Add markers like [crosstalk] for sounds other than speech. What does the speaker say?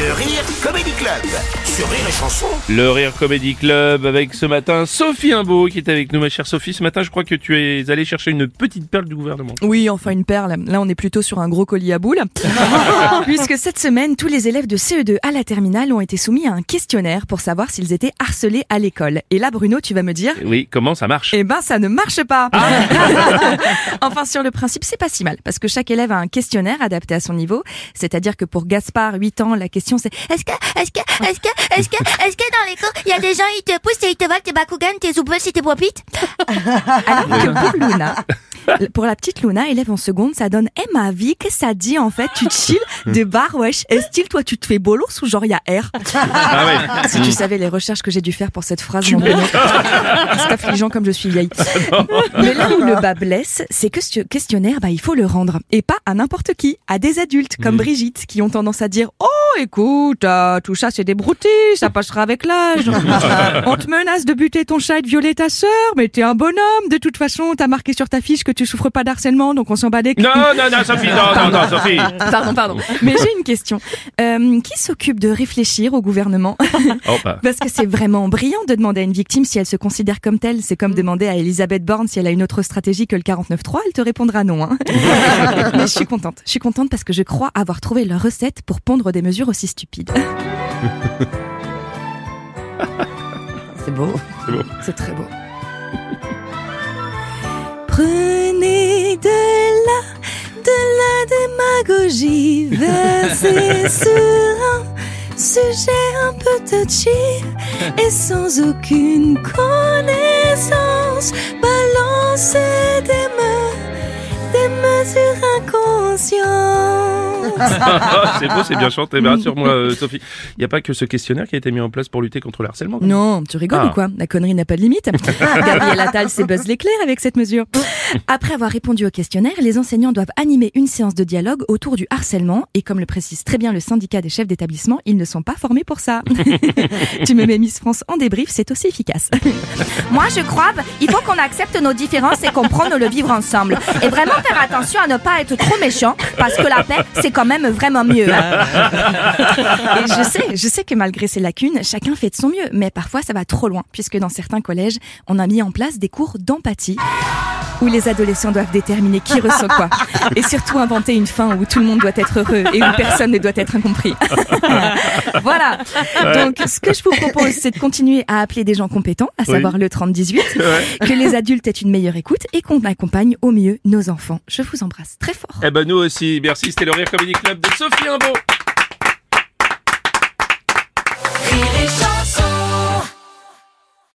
Le Rire Comedy Club sur Rire et Chanson. Le Rire Comedy Club avec ce matin Sophie Imbeau qui est avec nous, ma chère Sophie. Ce matin, je crois que tu es allée chercher une petite perle du gouvernement. Oui, enfin une perle. Là, on est plutôt sur un gros colis à boules. [laughs] Puisque cette semaine, tous les élèves de CE2 à la terminale ont été soumis à un questionnaire pour savoir s'ils étaient harcelés à l'école. Et là, Bruno, tu vas me dire Oui, comment ça marche? Eh ben, ça ne marche pas. [laughs] enfin, sur le principe, c'est pas si mal, parce que chaque élève a un questionnaire adapté à son niveau. C'est-à-dire que pour Gaspard, 8 ans, la question c'est Est-ce que, est-ce que, est-ce que, est-ce que, [laughs] est-ce que dans les cours, il y a des gens, ils te poussent et ils te volent tes Bakugan, tes Zoubus et tes Popites [laughs] Alors que pour Luna, [laughs] pour la petite Luna, élève en seconde, ça donne Eh ma vie, qu'est-ce que ça dit en fait? Tu chill de bar, wesh. Est style, toi, tu te fais bolos ou genre il y a R? [laughs] Ah ouais. Si tu savais les recherches que j'ai dû faire pour cette phrase. [laughs] C'est affligeant comme je suis vieille. Mais là où le bas blesse, c'est que ce questionnaire, bah, il faut le rendre. Et pas à n'importe qui, à des adultes comme Brigitte, qui ont tendance à dire Oh, écoute, euh, tout ça c'est des broutilles, ça passera avec l'âge. On te menace de buter ton chat et de violer ta sœur, mais t'es un bonhomme. De toute façon, t'as marqué sur ta fiche que tu souffres pas d'harcèlement, donc on s'en bat les couilles. Non, non, non, Sophie, non, non, non, Sophie. [laughs] Pardon, pardon. Mais j'ai une question. Euh, qui s'occupe de réfléchir au gouvernement Oh, bah. [laughs] Parce que c'est vraiment brillant de demander à une victime si elle se considère comme telle. C'est comme demander à Elisabeth Borne si elle a une autre stratégie que le 49.3. Elle te répondra non. Hein. [laughs] Mais je suis contente. Je suis contente parce que je crois avoir trouvé leur recette pour pondre des mesures aussi stupides. C'est beau. C'est beau. C'est très beau. Prenez de la, de la démagogie. Versée [laughs] sur un sujet un peu touchy et sans aucune connaissance, [laughs] c'est beau, c'est bien chanté. Mais rassure-moi, euh, Sophie, il n'y a pas que ce questionnaire qui a été mis en place pour lutter contre le harcèlement. Non, tu rigoles Ah. ou quoi? La connerie n'a pas de limite. [laughs] Gabriel Attal s'est buzz l'éclair avec cette mesure. Après avoir répondu au questionnaire, les enseignants doivent animer une séance de dialogue autour du harcèlement. Et comme le précise très bien le syndicat des chefs d'établissement, ils ne sont pas formés pour ça. [laughs] tu me mets Miss France en débrief, c'est aussi efficace. Moi, je crois, il faut qu'on accepte nos différences et qu'on prenne le vivre ensemble. Et vraiment faire attention à ne pas être trop méchant, parce que la paix, c'est quand même vraiment mieux. hein. [laughs] Et je sais, je sais que malgré ces lacunes, chacun fait de son mieux, mais parfois ça va trop loin, puisque dans certains collèges, on a mis en place des cours d'empathie où les adolescents doivent déterminer qui ressent quoi, [laughs] et surtout inventer une fin où tout le monde doit être heureux et où personne ne doit être incompris. [laughs] voilà. Donc, ce que je vous propose, c'est de continuer à appeler des gens compétents, à Oui. savoir le 30-18, que les adultes aient une meilleure écoute et qu'on accompagne au mieux nos enfants. Je vous embrasse très fort. Eh ben, nous aussi. Merci, c'était le Rire Comedy Club de Sophie Imbeau.